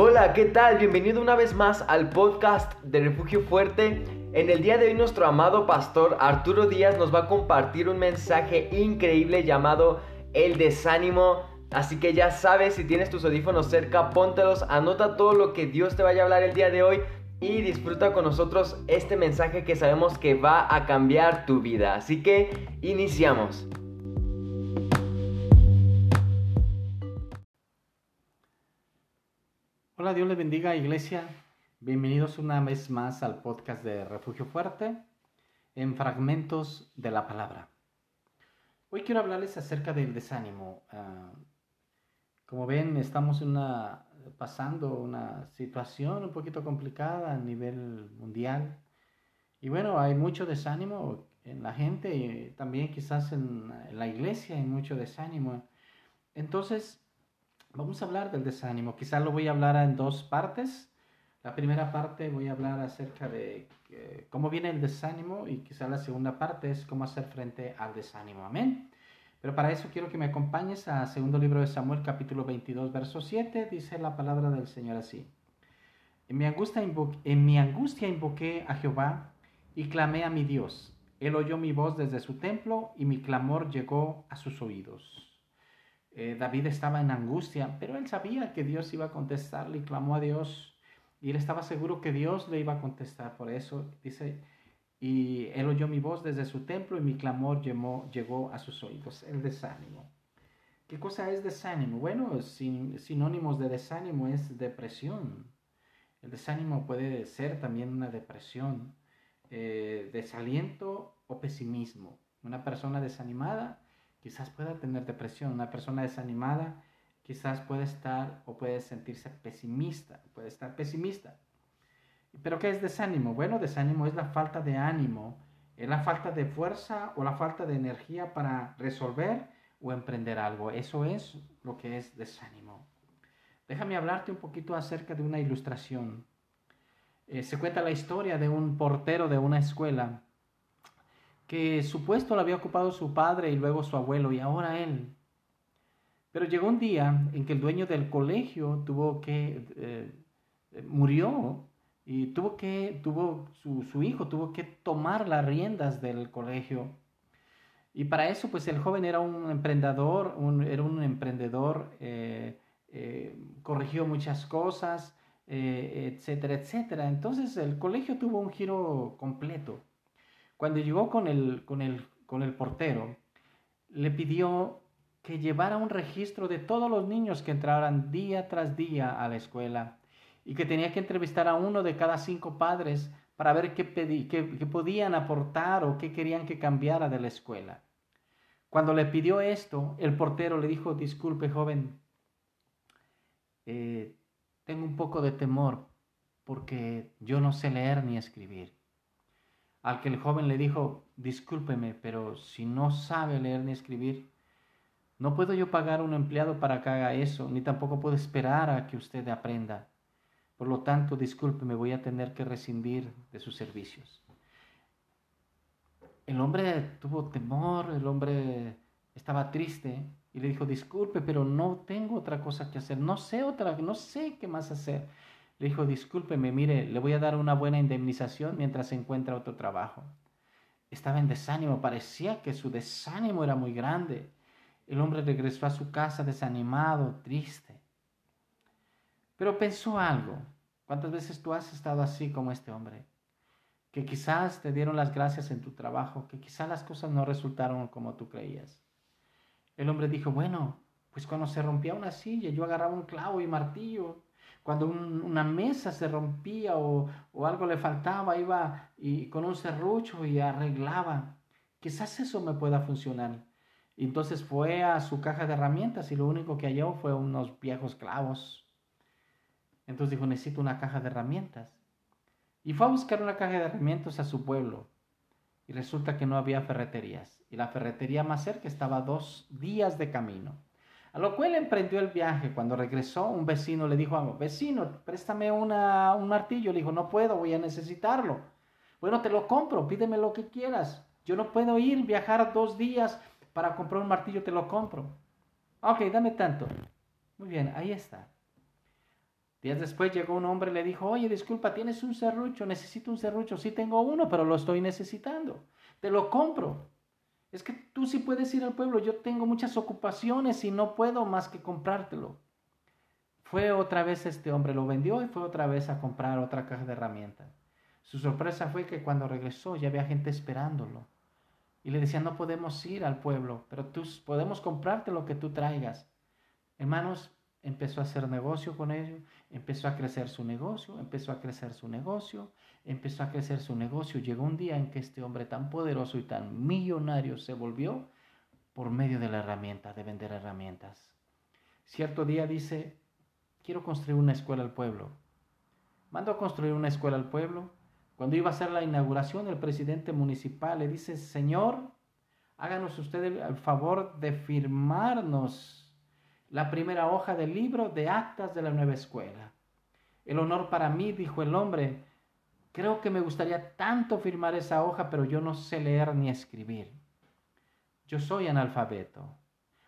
Hola, ¿qué tal? Bienvenido una vez más al podcast de Refugio Fuerte. En el día de hoy nuestro amado pastor Arturo Díaz nos va a compartir un mensaje increíble llamado El desánimo. Así que ya sabes, si tienes tus audífonos cerca, póntelos, anota todo lo que Dios te vaya a hablar el día de hoy y disfruta con nosotros este mensaje que sabemos que va a cambiar tu vida. Así que iniciamos. Hola, Dios les bendiga, iglesia. Bienvenidos una vez más al podcast de Refugio Fuerte en fragmentos de la palabra. Hoy quiero hablarles acerca del desánimo. Ah, como ven, estamos una, pasando una situación un poquito complicada a nivel mundial. Y bueno, hay mucho desánimo en la gente y también quizás en, en la iglesia hay mucho desánimo. Entonces, Vamos a hablar del desánimo. Quizás lo voy a hablar en dos partes. La primera parte voy a hablar acerca de eh, cómo viene el desánimo y quizás la segunda parte es cómo hacer frente al desánimo. Amén. Pero para eso quiero que me acompañes a segundo libro de Samuel capítulo 22 verso 7. Dice la palabra del Señor así. En mi angustia, en mi angustia invoqué a Jehová y clamé a mi Dios. Él oyó mi voz desde su templo y mi clamor llegó a sus oídos. Eh, David estaba en angustia, pero él sabía que Dios iba a contestarle y clamó a Dios. Y él estaba seguro que Dios le iba a contestar. Por eso dice, y él oyó mi voz desde su templo y mi clamor llegó, a sus oídos. El desánimo. ¿Qué cosa es desánimo? Bueno, sin, sinónimos de desánimo es depresión. El desánimo puede ser también una depresión, eh, desaliento o pesimismo. Una persona desanimada quizás pueda tener depresión. Una persona desanimada quizás puede estar o puede sentirse pesimista, puede estar pesimista. ¿Pero qué es desánimo? Bueno, desánimo es la falta de ánimo, es la falta de fuerza o la falta de energía para resolver o emprender algo. Eso es lo que es desánimo. Déjame hablarte un poquito acerca de una ilustración. Eh, se cuenta la historia de un portero de una escuela que su puesto lo había ocupado su padre y luego su abuelo y ahora él. Pero llegó un día en que el dueño del colegio tuvo que, eh, murió y tuvo que, tuvo, su, hijo tuvo que tomar las riendas del colegio. Y para eso, pues el joven era un emprendedor, era un emprendedor, eh, eh, corrigió muchas cosas, etcétera, etcétera. Entonces el colegio tuvo un giro completo. Cuando llegó con el, con el, con el portero, le pidió que llevara un registro de todos los niños que entraran día tras día a la escuela y que tenía que entrevistar a uno de cada cinco padres para ver qué, qué, podían aportar o qué querían que cambiara de la escuela. Cuando le pidió esto, el portero le dijo, disculpe joven, eh, tengo un poco de temor porque yo no sé leer ni escribir. Al que el joven le dijo, discúlpeme, pero si no sabe leer ni escribir, no puedo yo pagar un empleado para que haga eso, ni tampoco puedo esperar a que usted aprenda. Por lo tanto, discúlpeme, voy a tener que rescindir de sus servicios. El hombre tuvo temor, el hombre estaba triste y le dijo, disculpe, pero no tengo otra cosa que hacer, no sé otra, no sé qué más hacer. Le dijo, discúlpeme, mire, le voy a dar una buena indemnización mientras encuentra otro trabajo. Estaba en desánimo, parecía que su desánimo era muy grande. El hombre regresó a su casa desanimado, triste. Pero pensó algo. ¿Cuántas veces tú has estado así como este hombre? Que quizás te dieron las gracias en tu trabajo, que quizás las cosas no resultaron como tú creías. El hombre dijo, bueno, pues cuando se rompía una silla, yo agarraba un clavo y martillo cuando una mesa se rompía o, algo le faltaba, iba y con un serrucho y arreglaba. Quizás eso me pueda funcionar. Entonces fue a su caja de herramientas y lo único que halló fue unos viejos clavos. Entonces dijo, necesito una caja de herramientas. Y fue a buscar una caja de herramientas a su pueblo. Y resulta que no había ferreterías. Y la ferretería más cerca estaba dos días de camino. Lo cual emprendió el viaje. Cuando regresó, un vecino le dijo a vecino, préstame un martillo. Le dijo, no puedo, voy a necesitarlo. Bueno, te lo compro, pídeme lo que quieras. Yo no puedo ir, viajar dos días para comprar un martillo, te lo compro. Ok, dame tanto. Muy bien, ahí está. Días después llegó un hombre y le dijo, oye, disculpa, tienes un serrucho, necesito un serrucho. Sí tengo uno, pero lo estoy necesitando. Te lo compro. Es que tú sí puedes ir al pueblo, yo tengo muchas ocupaciones y no puedo más que comprártelo. Fue otra vez este hombre, lo vendió y fue otra vez a comprar otra caja de herramientas. Su sorpresa fue que cuando regresó ya había gente esperándolo. Y le decía, no podemos ir al pueblo, pero tú podemos comprarte lo que tú traigas. Hermanos, empezó a hacer negocio con ellos, empezó a crecer su negocio, empezó a crecer su negocio, empezó a crecer su negocio. Llegó un día en que este hombre tan poderoso y tan millonario se volvió por medio de la herramienta, de vender herramientas. Cierto día dice, quiero construir una escuela al pueblo. Mando a construir una escuela al pueblo. Cuando iba a hacer la inauguración, el presidente municipal le dice, Señor, háganos usted el favor de firmarnos la primera hoja del libro de actas de la nueva escuela. El honor para mí, dijo el hombre, creo que me gustaría tanto firmar esa hoja, pero yo no sé leer ni escribir. Yo soy analfabeto.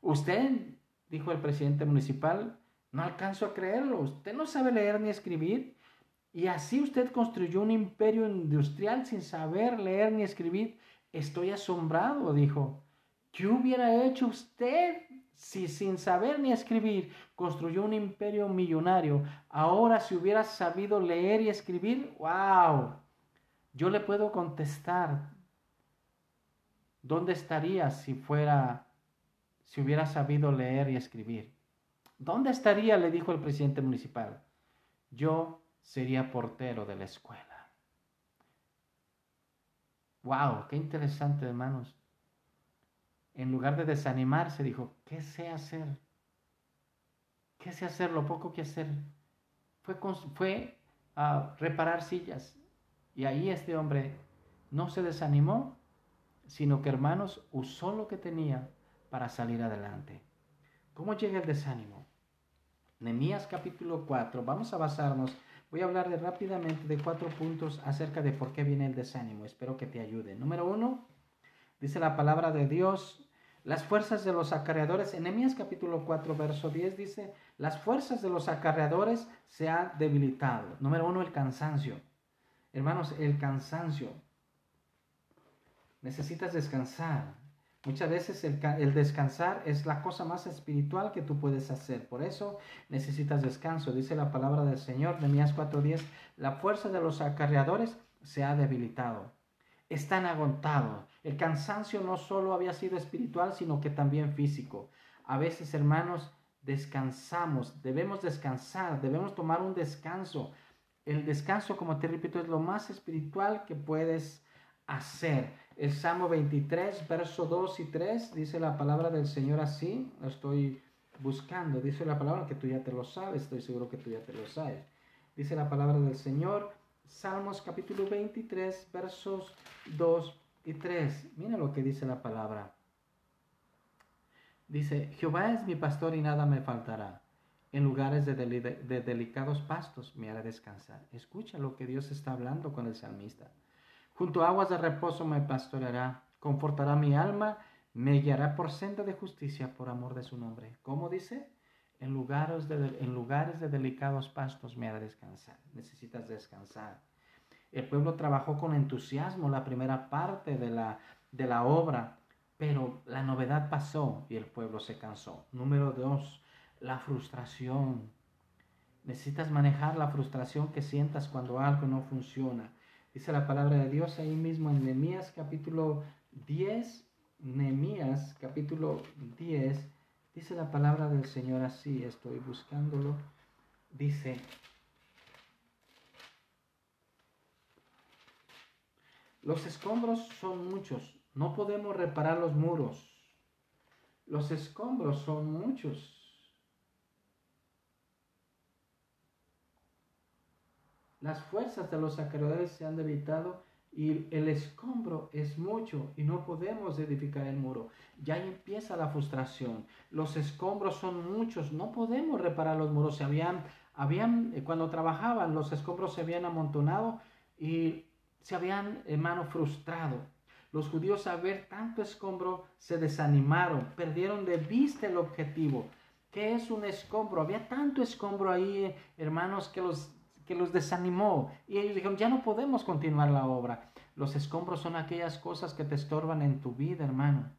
Usted, dijo el presidente municipal, no alcanzo a creerlo. Usted no sabe leer ni escribir. Y así usted construyó un imperio industrial sin saber leer ni escribir. Estoy asombrado, dijo. ¿Qué hubiera hecho usted si sin saber ni escribir construyó un imperio millonario, ahora si hubiera sabido leer y escribir, wow, yo le puedo contestar, ¿dónde estaría si fuera, si hubiera sabido leer y escribir? ¿Dónde estaría? le dijo el presidente municipal. Yo sería portero de la escuela. Wow, qué interesante, hermanos en lugar de desanimarse, dijo, ¿qué sé hacer? ¿Qué sé hacer? Lo poco que hacer. Fue, fue a reparar sillas. Y ahí este hombre no se desanimó, sino que hermanos usó lo que tenía para salir adelante. ¿Cómo llega el desánimo? Nehemías capítulo 4, vamos a basarnos, voy a hablar rápidamente de cuatro puntos acerca de por qué viene el desánimo. Espero que te ayude. Número uno, dice la palabra de Dios las fuerzas de los acarreadores, en Nehemías capítulo 4, verso 10 dice, las fuerzas de los acarreadores se han debilitado. Número uno, el cansancio. Hermanos, el cansancio. Necesitas descansar. Muchas veces el, el, descansar es la cosa más espiritual que tú puedes hacer. Por eso necesitas descanso. Dice la palabra del Señor, Nehemías 4:10, la fuerza de los acarreadores se ha debilitado. Están agotados el cansancio no solo había sido espiritual, sino que también físico. A veces, hermanos, descansamos, debemos descansar, debemos tomar un descanso. El descanso, como te repito, es lo más espiritual que puedes hacer. El Salmo 23, verso 2 y 3, dice la palabra del Señor así, lo estoy buscando, dice la palabra que tú ya te lo sabes, estoy seguro que tú ya te lo sabes. Dice la palabra del Señor, Salmos capítulo 23, versos 2 y tres, mira lo que dice la palabra. Dice, Jehová es mi pastor y nada me faltará. En lugares de, de, delicados pastos me hará descansar. Escucha lo que Dios está hablando con el salmista. Junto a aguas de reposo me pastoreará, confortará mi alma, me guiará por senda de justicia por amor de su nombre. ¿Cómo dice? En lugares de, en lugares de delicados pastos me hará descansar. Necesitas descansar. El pueblo trabajó con entusiasmo la primera parte de la, de la obra, pero la novedad pasó y el pueblo se cansó. Número dos, la frustración. Necesitas manejar la frustración que sientas cuando algo no funciona. Dice la palabra de Dios ahí mismo en Nehemías capítulo 10, Nehemías capítulo 10, dice la palabra del Señor así, estoy buscándolo. Dice, Los escombros son muchos, no podemos reparar los muros. Los escombros son muchos. Las fuerzas de los sacerdotes se han debilitado y el escombro es mucho y no podemos edificar el muro. Ya empieza la frustración. Los escombros son muchos, no podemos reparar los muros. Se habían, habían, cuando trabajaban, los escombros se habían amontonado y se habían, hermano, frustrado. Los judíos, al ver tanto escombro, se desanimaron, perdieron de vista el objetivo. ¿Qué es un escombro? Había tanto escombro ahí, hermanos, que los, que los desanimó. Y ellos dijeron, ya no podemos continuar la obra. Los escombros son aquellas cosas que te estorban en tu vida, hermano.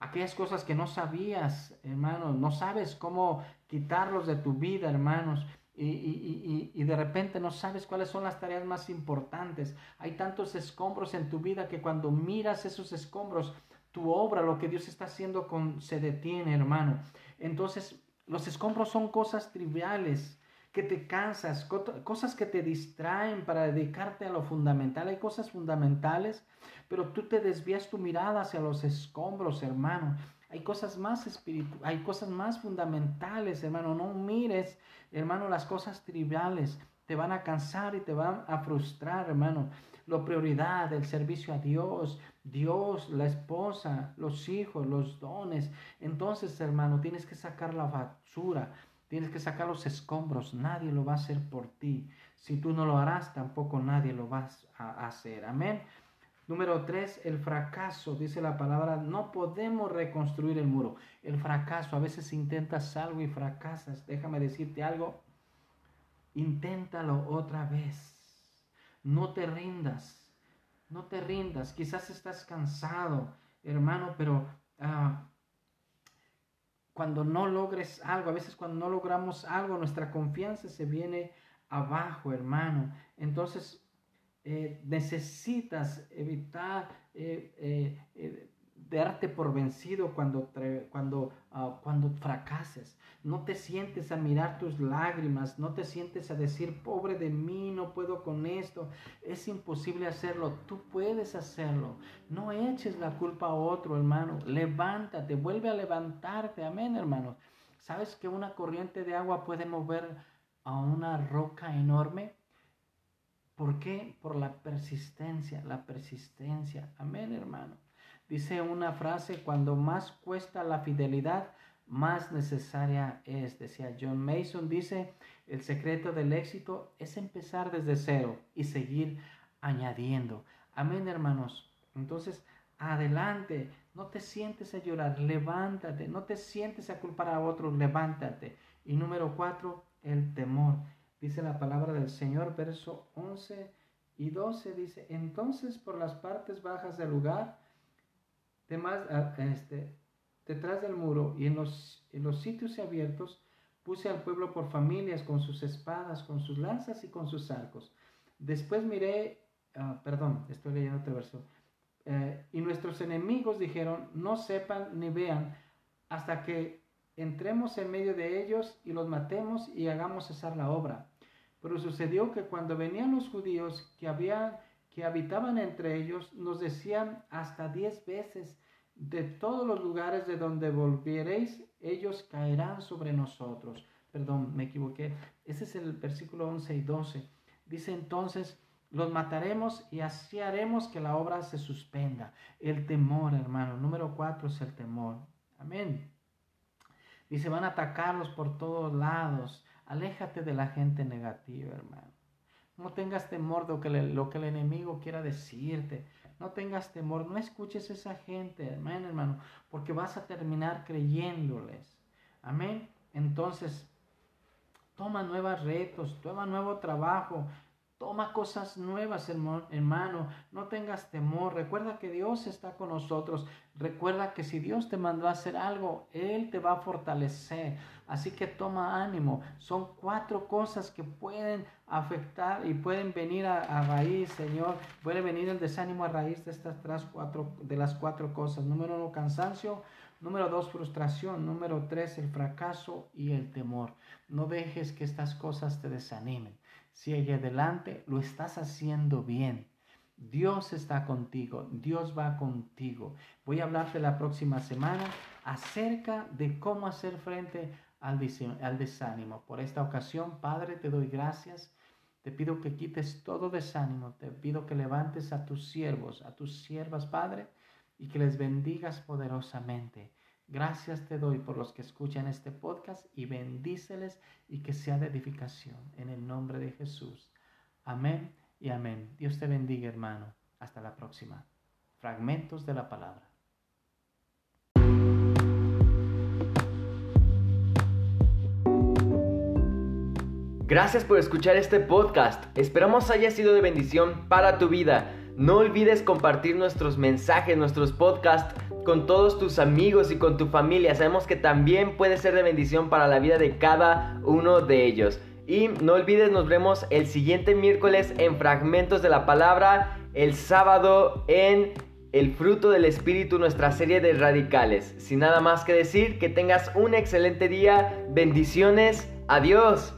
Aquellas cosas que no sabías, hermano. No sabes cómo quitarlos de tu vida, hermanos. Y, y, y, de repente no sabes cuáles son las tareas más importantes. Hay tantos escombros en tu vida que cuando miras esos escombros, tu obra, lo que Dios está haciendo con, se detiene, hermano. Entonces, los escombros son cosas triviales que te cansas, cosas que te distraen para dedicarte a lo fundamental. Hay cosas fundamentales, pero tú te desvías tu mirada hacia los escombros, hermano. Hay cosas más espirituales, hay cosas más fundamentales, hermano. No mires, hermano, las cosas triviales. Te van a cansar y te van a frustrar, hermano. La prioridad, el servicio a Dios, Dios, la esposa, los hijos, los dones. Entonces, hermano, tienes que sacar la basura, tienes que sacar los escombros. Nadie lo va a hacer por ti. Si tú no lo harás, tampoco nadie lo va a hacer. Amén. Número tres, el fracaso. Dice la palabra, no podemos reconstruir el muro. El fracaso, a veces intentas algo y fracasas. Déjame decirte algo. Inténtalo otra vez. No te rindas. No te rindas. Quizás estás cansado, hermano, pero ah, cuando no logres algo, a veces cuando no logramos algo, nuestra confianza se viene abajo, hermano. Entonces, eh, necesitas evitar eh, eh, darte por vencido cuando, cuando, ah, cuando fracases. No te sientes a mirar tus lágrimas, no te sientes a decir, pobre de mí, no puedo con esto. Es imposible hacerlo, tú puedes hacerlo. No eches la culpa a otro, hermano. Levántate, vuelve a levantarte. Amén, hermano. ¿Sabes que una corriente de agua puede mover a una roca enorme? ¿Por qué? Por la persistencia, la persistencia. Amén, hermano. Dice una frase, cuando más cuesta la fidelidad, más necesaria es. Decía John Mason, dice, el secreto del éxito es empezar desde cero y seguir añadiendo. Amén, hermanos. Entonces, adelante, no te sientes a llorar, levántate, no te sientes a culpar a otros, levántate. Y número cuatro, el temor. Dice la palabra del Señor, verso 11 y 12, dice, entonces por las partes bajas del lugar, este, detrás del muro y en los, en los sitios abiertos puse al pueblo por familias con sus espadas, con sus lanzas y con sus arcos. Después miré, ah, perdón, estoy leyendo otro verso. Eh, y nuestros enemigos dijeron, no sepan ni vean hasta que entremos en medio de ellos y los matemos y hagamos cesar la obra. Pero sucedió que cuando venían los judíos que habían que habitaban entre ellos nos decían hasta diez veces, de todos los lugares de donde volviereis, ellos caerán sobre nosotros. Perdón, me equivoqué. Ese es el versículo 11 y 12. Dice entonces, los mataremos y así haremos que la obra se suspenda. El temor, hermano. Número 4 es el temor. Amén. Dice, van a atacarlos por todos lados. Aléjate de la gente negativa, hermano. No tengas temor de lo que, el enemigo quiera decirte. No tengas temor. No escuches a esa gente, amén, hermano, porque vas a terminar creyéndoles. Amén. Entonces, toma nuevos retos, toma nuevo trabajo, Toma cosas nuevas, hermano. No tengas temor. Recuerda que Dios está con nosotros. Recuerda que si Dios te mandó a hacer algo, Él te va a fortalecer. Así que toma ánimo. Son cuatro cosas que pueden afectar y pueden venir a, raíz, Señor. Puede venir el desánimo a raíz de estas cuatro, de las cuatro cosas. Número uno, cansancio. Número dos, frustración. Número tres, el fracaso y el temor. No dejes que estas cosas te desanimen. Sigue adelante, lo estás haciendo bien. Dios está contigo, Dios va contigo. Voy a hablarte la próxima semana acerca de cómo hacer frente al, al desánimo. Por esta ocasión, Padre, te doy gracias. Te pido que quites todo desánimo. Te pido que levantes a tus siervos, a tus siervas, Padre, y que les bendigas poderosamente. Gracias te doy por los que escuchan este podcast y bendíceles y que sea de edificación. En el nombre de Jesús. Amén y amén. Dios te bendiga, hermano. Hasta la próxima. Fragmentos de la palabra. Gracias por escuchar este podcast. Esperamos haya sido de bendición para tu vida. No olvides compartir nuestros mensajes, nuestros podcasts con todos tus amigos y con tu familia. Sabemos que también puede ser de bendición para la vida de cada uno de ellos. Y no olvides, nos vemos el siguiente miércoles en Fragmentos de la Palabra, el sábado en El fruto del Espíritu, nuestra serie de radicales. Sin nada más que decir, que tengas un excelente día. Bendiciones. Adiós.